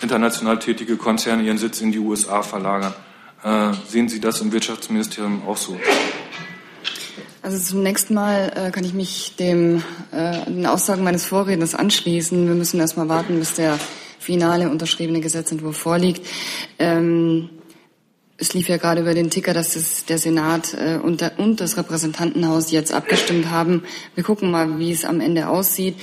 international tätige Konzerne ihren Sitz in die USA verlagern. Äh, sehen Sie das im Wirtschaftsministerium auch so? Also zunächst mal äh, kann ich mich dem, äh, den Aussagen meines Vorredners anschließen. Wir müssen erst mal warten, bis der finale unterschriebene Gesetzentwurf vorliegt. Ähm, es lief ja gerade über den Ticker, dass das, der Senat äh, und, der, und das Repräsentantenhaus jetzt abgestimmt haben. Wir gucken mal, wie es am Ende aussieht.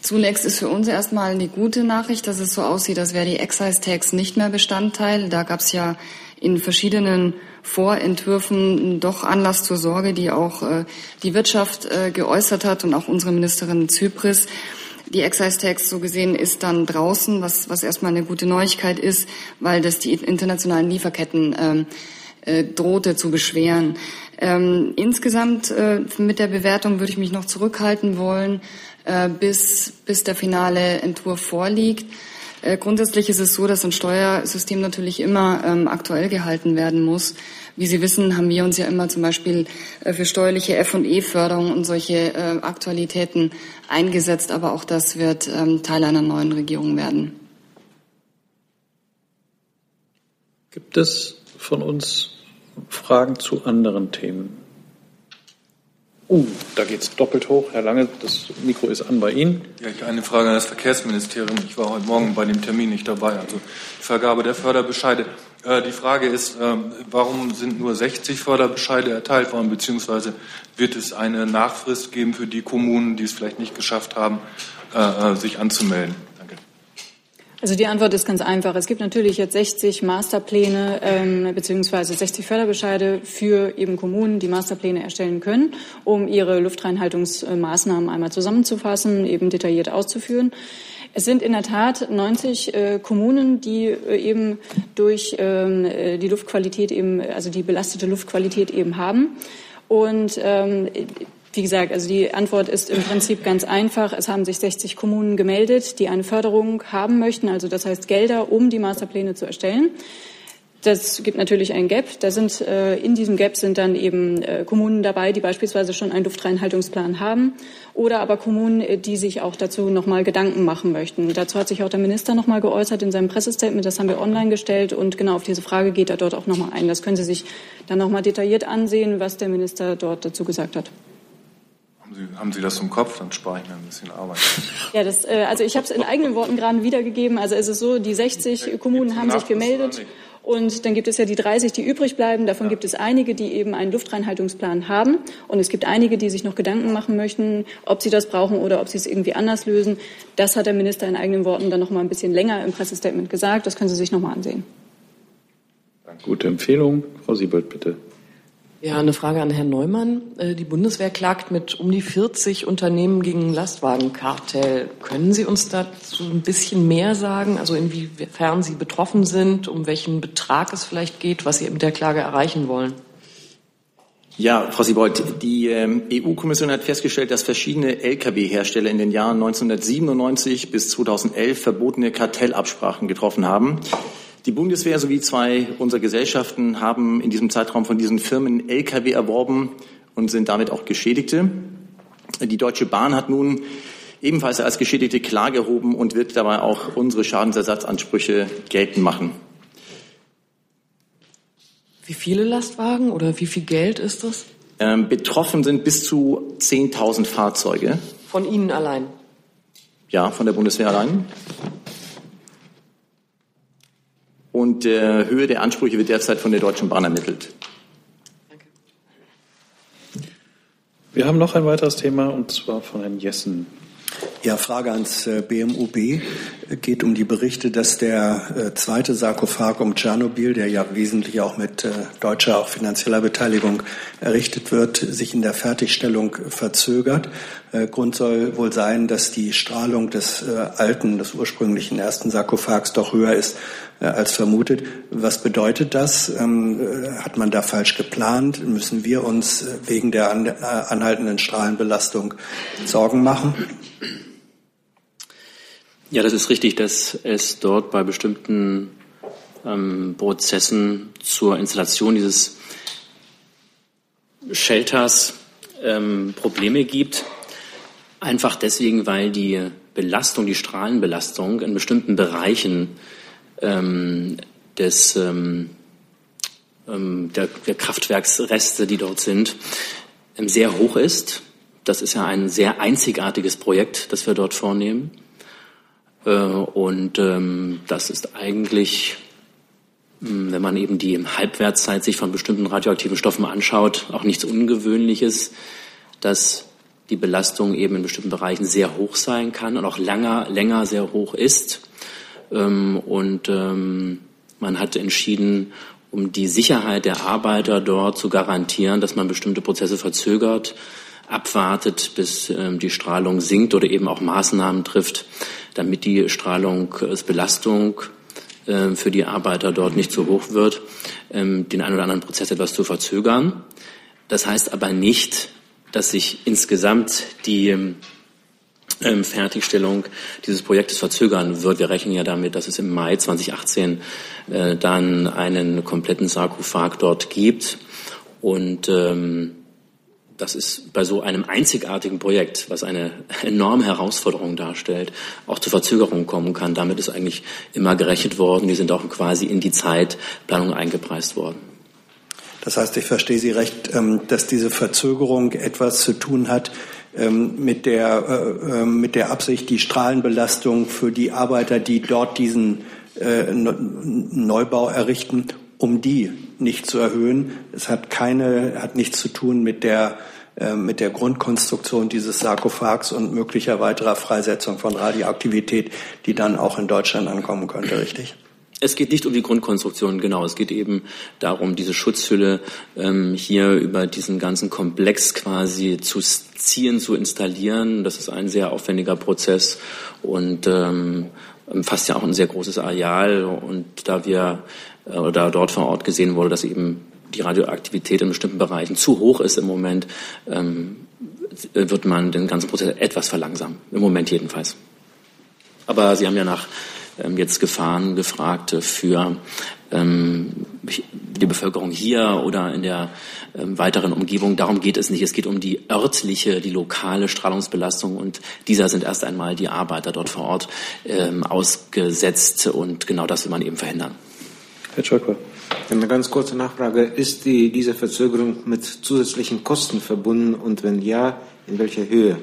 Zunächst ist für uns erstmal eine gute Nachricht, dass es so aussieht, als wäre die Excise Tax nicht mehr Bestandteil. Da gab es ja in verschiedenen Vorentwürfen doch Anlass zur Sorge, die auch äh, die Wirtschaft äh, geäußert hat und auch unsere Ministerin Zypris. Die Excise Tax so gesehen ist dann draußen, was, was erstmal eine gute Neuigkeit ist, weil das die internationalen Lieferketten ähm, äh, drohte zu beschweren. Ähm, insgesamt äh, mit der Bewertung würde ich mich noch zurückhalten wollen, äh, bis, bis der finale Entwurf vorliegt. Äh, grundsätzlich ist es so, dass ein Steuersystem natürlich immer ähm, aktuell gehalten werden muss. Wie Sie wissen, haben wir uns ja immer zum Beispiel äh, für steuerliche F&E-Förderung und solche äh, Aktualitäten eingesetzt, aber auch das wird ähm, Teil einer neuen Regierung werden. Gibt es von uns Fragen zu anderen Themen? Uh, da geht es doppelt hoch. Herr Lange, das Mikro ist an bei Ihnen. Ja, ich habe eine Frage an das Verkehrsministerium. Ich war heute Morgen bei dem Termin nicht dabei. Also die Vergabe der Förderbescheide. Äh, die Frage ist, äh, warum sind nur 60 Förderbescheide erteilt worden, beziehungsweise wird es eine Nachfrist geben für die Kommunen, die es vielleicht nicht geschafft haben, äh, äh sich anzumelden? Also die Antwort ist ganz einfach. Es gibt natürlich jetzt 60 Masterpläne ähm, beziehungsweise 60 Förderbescheide für eben Kommunen, die Masterpläne erstellen können, um ihre Luftreinhaltungsmaßnahmen einmal zusammenzufassen, eben detailliert auszuführen. Es sind in der Tat 90 äh, Kommunen, die äh, eben durch ähm, äh, die Luftqualität eben, also die belastete Luftqualität eben haben. Und ähm, wie gesagt, also die Antwort ist im Prinzip ganz einfach. Es haben sich 60 Kommunen gemeldet, die eine Förderung haben möchten, also das heißt Gelder, um die Masterpläne zu erstellen. Das gibt natürlich ein Gap. Da sind, äh, in diesem Gap sind dann eben äh, Kommunen dabei, die beispielsweise schon einen Luftreinhaltungsplan haben oder aber Kommunen, äh, die sich auch dazu nochmal Gedanken machen möchten. Dazu hat sich auch der Minister nochmal geäußert in seinem Pressestatement. Das haben wir online gestellt und genau auf diese Frage geht er dort auch nochmal ein. Das können Sie sich dann nochmal detailliert ansehen, was der Minister dort dazu gesagt hat. Haben Sie, haben Sie das im Kopf? Dann spare ich mir ein bisschen Arbeit. Ja, das, äh, also ich habe es in eigenen Worten gerade wiedergegeben. Also es ist so, die 60 Kommunen haben sich gemeldet. Und dann gibt es ja die 30, die übrig bleiben. Davon gibt es einige, die eben einen Luftreinhaltungsplan haben. Und es gibt einige, die sich noch Gedanken machen möchten, ob sie das brauchen oder ob sie es irgendwie anders lösen. Das hat der Minister in eigenen Worten dann noch mal ein bisschen länger im Pressestatement gesagt. Das können Sie sich noch mal ansehen. Gute Empfehlung. Frau Siebold, bitte. Ja, eine Frage an Herrn Neumann. Äh, die Bundeswehr klagt mit um die 40 Unternehmen gegen Lastwagenkartell. Können Sie uns dazu ein bisschen mehr sagen? Also inwiefern Sie betroffen sind, um welchen Betrag es vielleicht geht, was Sie mit der Klage erreichen wollen? Ja, Frau Siebold, die ähm, EU-Kommission hat festgestellt, dass verschiedene Lkw-Hersteller in den Jahren 1997 bis 2011 verbotene Kartellabsprachen getroffen haben. Die Bundeswehr sowie zwei unserer Gesellschaften haben in diesem Zeitraum von diesen Firmen Lkw erworben und sind damit auch Geschädigte. Die Deutsche Bahn hat nun ebenfalls als Geschädigte Klage erhoben und wird dabei auch unsere Schadensersatzansprüche geltend machen. Wie viele Lastwagen oder wie viel Geld ist das? Ähm, betroffen sind bis zu 10.000 Fahrzeuge. Von Ihnen allein? Ja, von der Bundeswehr allein und der Höhe der Ansprüche wird derzeit von der Deutschen Bahn ermittelt. Wir haben noch ein weiteres Thema und zwar von Herrn Jessen. Ja, Frage ans äh, BMUB geht um die Berichte, dass der äh, zweite Sarkophag um Tschernobyl, der ja wesentlich auch mit äh, deutscher, auch finanzieller Beteiligung errichtet wird, sich in der Fertigstellung verzögert. Grund soll wohl sein, dass die Strahlung des alten, des ursprünglichen ersten Sarkophags doch höher ist als vermutet. Was bedeutet das? Ähm, hat man da falsch geplant? Müssen wir uns wegen der anhaltenden Strahlenbelastung Sorgen machen? Ja, das ist richtig, dass es dort bei bestimmten ähm, Prozessen zur Installation dieses Shelters ähm, Probleme gibt. Einfach deswegen, weil die Belastung, die Strahlenbelastung in bestimmten Bereichen ähm, des, ähm, ähm der, der, Kraftwerksreste, die dort sind, ähm, sehr hoch ist. Das ist ja ein sehr einzigartiges Projekt, das wir dort vornehmen. Äh, und ähm, das ist eigentlich, hm, wenn man eben die Halbwertszeit sich von bestimmten radioaktiven Stoffen anschaut, auch nichts Ungewöhnliches, dass die Belastung eben in bestimmten Bereichen sehr hoch sein kann und auch länger, länger sehr hoch ist. Ähm, und ähm, man hat entschieden, um die Sicherheit der Arbeiter dort zu garantieren, dass man bestimmte Prozesse verzögert, abwartet, bis ähm, die Strahlung sinkt oder eben auch Maßnahmen trifft, damit die Strahlungsbelastung äh, für die Arbeiter dort nicht zu hoch wird, ähm, den einen oder anderen Prozess etwas zu verzögern. Das heißt aber nicht, dass sich insgesamt die ähm, Fertigstellung dieses Projektes verzögern wird. Wir rechnen ja damit, dass es im Mai 2018 äh, dann einen kompletten Sarkophag dort gibt. Und ähm, das ist bei so einem einzigartigen Projekt, was eine enorme Herausforderung darstellt, auch zu Verzögerungen kommen kann. Damit ist eigentlich immer gerechnet worden. Wir sind auch quasi in die Zeitplanung eingepreist worden. Das heißt, ich verstehe Sie recht, ähm, dass diese Verzögerung etwas zu tun hat ähm, mit der, äh, ähm, mit der Absicht, die Strahlenbelastung für die Arbeiter, die dort diesen äh, Neubau errichten, um die nicht zu erhöhen. Es hat keine, hat nichts zu tun mit der äh, mit der Grundkonstruktion dieses Sarkophags und möglicher weiterer Freisetzung von Radioaktivität, die dann auch in Deutschland ankommen könnte, richtig? Es geht nicht um die Grundkonstruktion, genau. Es geht eben darum, diese Schutzhülle ähm, hier über diesen ganzen Komplex quasi zu ziehen, zu installieren. Das ist ein sehr aufwendiger Prozess und ähm, fast ja auch ein sehr großes Areal. Und da wir äh, oder dort vor Ort gesehen wurde, dass eben die Radioaktivität in bestimmten Bereichen zu hoch ist im Moment, ähm, wird man den ganzen Prozess etwas verlangsamen. Im Moment jedenfalls. Aber Sie haben ja nach ähm, jetzt Gefahren gefragt für ähm, die Bevölkerung hier oder in der ähm, weiteren Umgebung. Darum geht es nicht. Es geht um die örtliche, die lokale Strahlungsbelastung und dieser sind erst einmal die Arbeiter dort vor Ort ähm, ausgesetzt und genau das will man eben verhindern. Herr Schöpfer. Eine ganz kurze Nachfrage. Ist die, diese Verzögerung mit zusätzlichen Kosten verbunden und wenn ja, in welcher Höhe?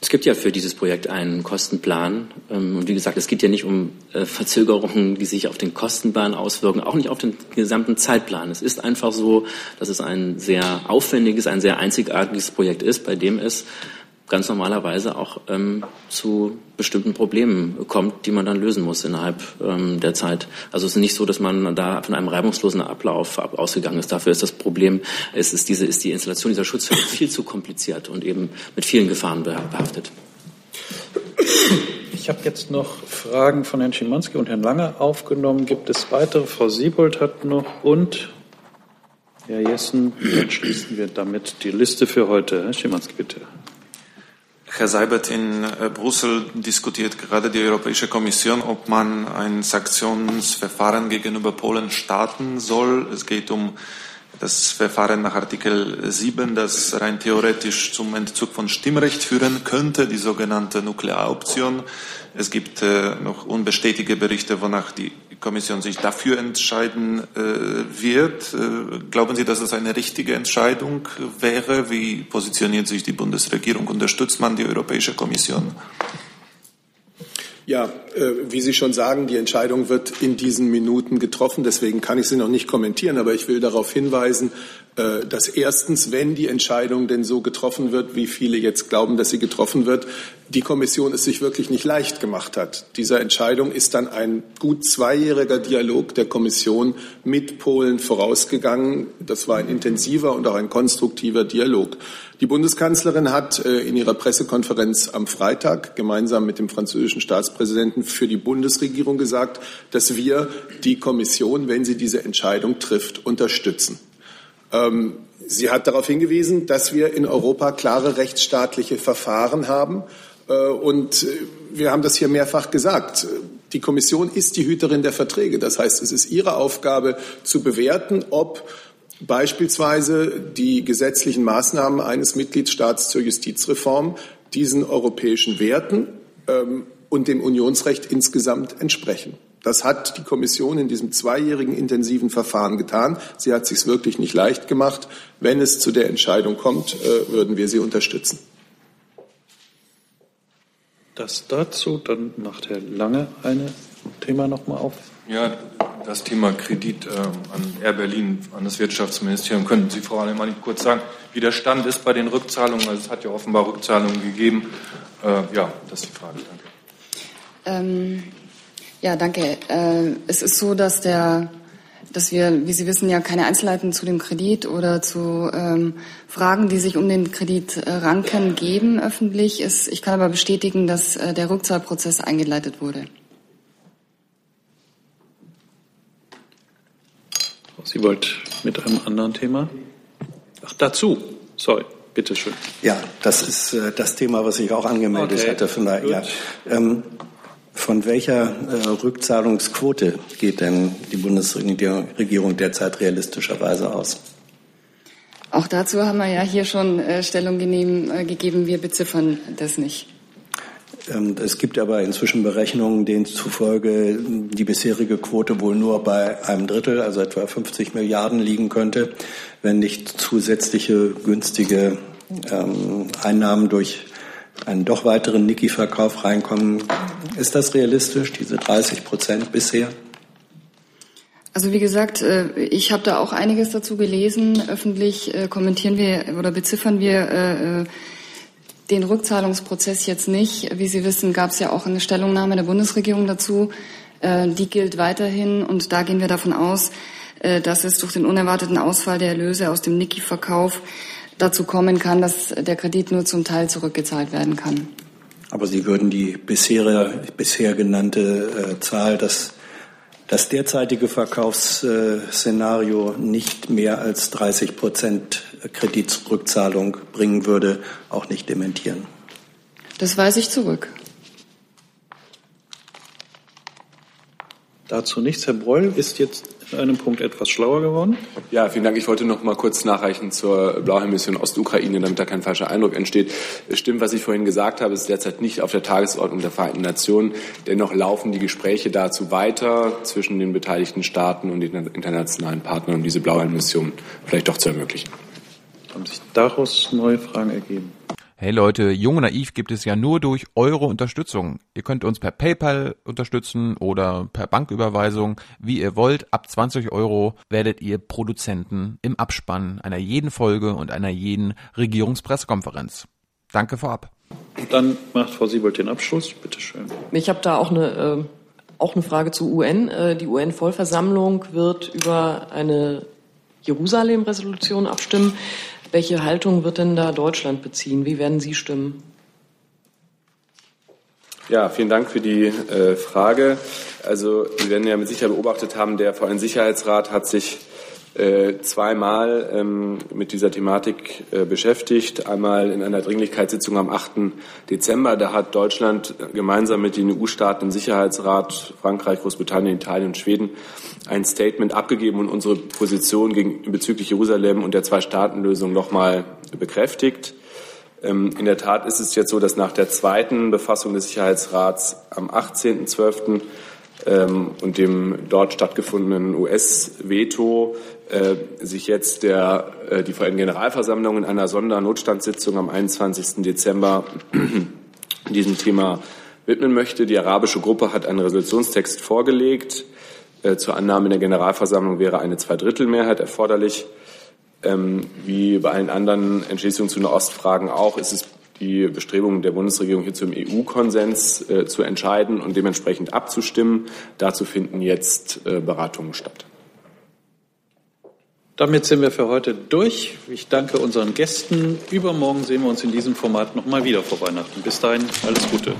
Es gibt ja für dieses Projekt einen Kostenplan. Ähm, und wie gesagt, es geht ja nicht um äh, Verzögerungen, die sich auf den Kostenplan auswirken, auch nicht auf den gesamten Zeitplan. Es ist einfach so, dass es ein sehr aufwendiges, ein sehr einzigartiges Projekt ist, bei dem es ganz normalerweise auch ähm, zu bestimmten Problemen kommt, die man dann lösen muss innerhalb ähm, der Zeit. Also es ist nicht so, dass man da von einem reibungslosen Ablauf ausgegangen ist. Dafür ist das Problem, es ist diese, ist die Installation dieser Schutzhülle viel zu kompliziert und eben mit vielen Gefahren behaftet. Ich habe jetzt noch Fragen von Herrn Schimanski und Herrn Lange aufgenommen. Gibt es weitere? Frau Siebold hat noch und Herr Jessen. Dann schließen wir damit die Liste für heute. Herr Schimanski, bitte. Herr Seibert, in äh, Brüssel diskutiert gerade die Europäische Kommission, ob man ein Sanktionsverfahren gegenüber Polen starten soll. Es geht um das Verfahren nach Artikel 7, das rein theoretisch zum Entzug von Stimmrecht führen könnte, die sogenannte Nuklearoption. Es gibt äh, noch unbestätigte Berichte, wonach die Kommission sich dafür entscheiden äh, wird. Äh, glauben Sie, dass es eine richtige Entscheidung wäre? Wie positioniert sich die Bundesregierung? Unterstützt man die Europäische Kommission? Ja, wie Sie schon sagen, die Entscheidung wird in diesen Minuten getroffen. Deswegen kann ich sie noch nicht kommentieren, aber ich will darauf hinweisen, äh, dass erstens, wenn die Entscheidung denn so getroffen wird, wie viele jetzt glauben, dass sie getroffen wird, die Kommission es sich wirklich nicht leicht gemacht hat. Dieser Entscheidung ist dann ein gut zweijähriger Dialog der Kommission mit Polen vorausgegangen. Das war ein intensiver und auch ein konstruktiver Dialog. Die Bundeskanzlerin hat äh, in ihrer Pressekonferenz am Freitag gemeinsam mit dem französischen Staatspräsidenten für die Bundesregierung gesagt, dass wir die Kommission, wenn sie diese Entscheidung trifft, unterstützen. Ähm, sie hat darauf hingewiesen, dass wir in Europa klare rechtsstaatliche Verfahren haben. Äh, und äh, wir haben das hier mehrfach gesagt. Die Kommission ist die Hüterin der Verträge. Das heißt, es ist ihre Aufgabe zu bewerten, ob beispielsweise die gesetzlichen Maßnahmen eines Mitgliedstaats zur Justizreform diesen europäischen Werten ähm, und dem Unionsrecht insgesamt entsprechen. Das hat die Kommission in diesem zweijährigen intensiven Verfahren getan. Sie hat es sich wirklich nicht leicht gemacht. Wenn es zu der Entscheidung kommt, äh, würden wir sie unterstützen. Das dazu. Dann macht Herr Lange ein Thema noch mal auf. Ja, das Thema Kredit äh, an Air Berlin, an das Wirtschaftsministerium. Könnten Sie, Frau Alemanni, kurz sagen, wie der Stand ist bei den Rückzahlungen? Also es hat ja offenbar Rückzahlungen gegeben. Äh, ja, das ist die Frage. Danke. Ähm ja, danke. Äh, es ist so, dass der dass wir, wie Sie wissen, ja keine Einzelheiten zu dem Kredit oder zu ähm, Fragen, die sich um den Kredit äh, ranken, geben öffentlich. Es, ich kann aber bestätigen, dass äh, der Rückzahlprozess eingeleitet wurde. Sie wollt mit einem anderen Thema? Ach, dazu. Sorry. Bitte schön. Ja, das ist äh, das Thema, was ich auch angemeldet okay. hatte. Von daher, ja. ähm, von welcher äh, Rückzahlungsquote geht denn die Bundesregierung derzeit realistischerweise aus? Auch dazu haben wir ja hier schon äh, Stellung genehm, äh, gegeben. Wir beziffern das nicht. Ähm, es gibt aber inzwischen Berechnungen, denen zufolge die bisherige Quote wohl nur bei einem Drittel, also etwa 50 Milliarden liegen könnte, wenn nicht zusätzliche günstige ähm, Einnahmen durch einen doch weiteren Niki-Verkauf reinkommen. Ist das realistisch, diese 30 Prozent bisher? Also wie gesagt, äh, ich habe da auch einiges dazu gelesen. Öffentlich äh, kommentieren wir oder beziffern wir äh, den Rückzahlungsprozess jetzt nicht. Wie Sie wissen, gab es ja auch eine Stellungnahme der Bundesregierung dazu. Die gilt weiterhin und da gehen wir davon aus, dass es durch den unerwarteten Ausfall der Erlöse aus dem Niki-Verkauf dazu kommen kann, dass der Kredit nur zum Teil zurückgezahlt werden kann. Aber Sie würden die bisher, bisher genannte Zahl, dass das derzeitige Verkaufsszenario nicht mehr als 30 Prozent Kreditrückzahlung bringen würde, auch nicht dementieren. Das weise ich zurück. Dazu nichts. Herr Breul ist jetzt einem Punkt etwas schlauer geworden. Ja, vielen Dank. Ich wollte noch mal kurz nachreichen zur Blauhelm-Mission Ostukraine, damit da kein falscher Eindruck entsteht. Es stimmt, was ich vorhin gesagt habe, ist derzeit nicht auf der Tagesordnung der Vereinten Nationen. Dennoch laufen die Gespräche dazu weiter zwischen den beteiligten Staaten und den internationalen Partnern, um diese Blauhelm-Mission vielleicht doch zu ermöglichen. Haben sich daraus neue Fragen ergeben? Hey Leute, Jung und Naiv gibt es ja nur durch eure Unterstützung. Ihr könnt uns per PayPal unterstützen oder per Banküberweisung, wie ihr wollt. Ab 20 Euro werdet ihr Produzenten im Abspann einer jeden Folge und einer jeden Regierungspressekonferenz. Danke vorab. Dann macht Frau Siebold den Abschluss. Bitte schön. Ich habe da auch eine, äh, auch eine Frage zu UN. Äh, die UN-Vollversammlung wird über eine Jerusalem-Resolution abstimmen. Welche Haltung wird denn da Deutschland beziehen? Wie werden Sie stimmen? Ja, vielen Dank für die äh, Frage. Also, Sie werden ja mit Sicherheit beobachtet haben, der VN-Sicherheitsrat hat sich zweimal ähm, mit dieser Thematik äh, beschäftigt. Einmal in einer Dringlichkeitssitzung am 8. Dezember. Da hat Deutschland gemeinsam mit den EU-Staaten im Sicherheitsrat, Frankreich, Großbritannien, Italien und Schweden ein Statement abgegeben und unsere Position gegen, bezüglich Jerusalem und der Zwei-Staaten-Lösung nochmal bekräftigt. Ähm, in der Tat ist es jetzt so, dass nach der zweiten Befassung des Sicherheitsrats am 18.12. Ähm, und dem dort stattgefundenen US-Veto äh, sich jetzt der, äh, die VN-Generalversammlung in einer Sondernotstandssitzung am 21. Dezember diesem Thema widmen möchte. Die arabische Gruppe hat einen Resolutionstext vorgelegt. Äh, zur Annahme in der Generalversammlung wäre eine Zweidrittelmehrheit erforderlich. Ähm, wie bei allen anderen Entschließungen zu Nahostfragen auch ist es die Bestrebungen der Bundesregierung hier zum EU-Konsens äh, zu entscheiden und dementsprechend abzustimmen. Dazu finden jetzt äh, Beratungen statt. Damit sind wir für heute durch. Ich danke unseren Gästen. Übermorgen sehen wir uns in diesem Format nochmal wieder vor Weihnachten. Bis dahin, alles Gute.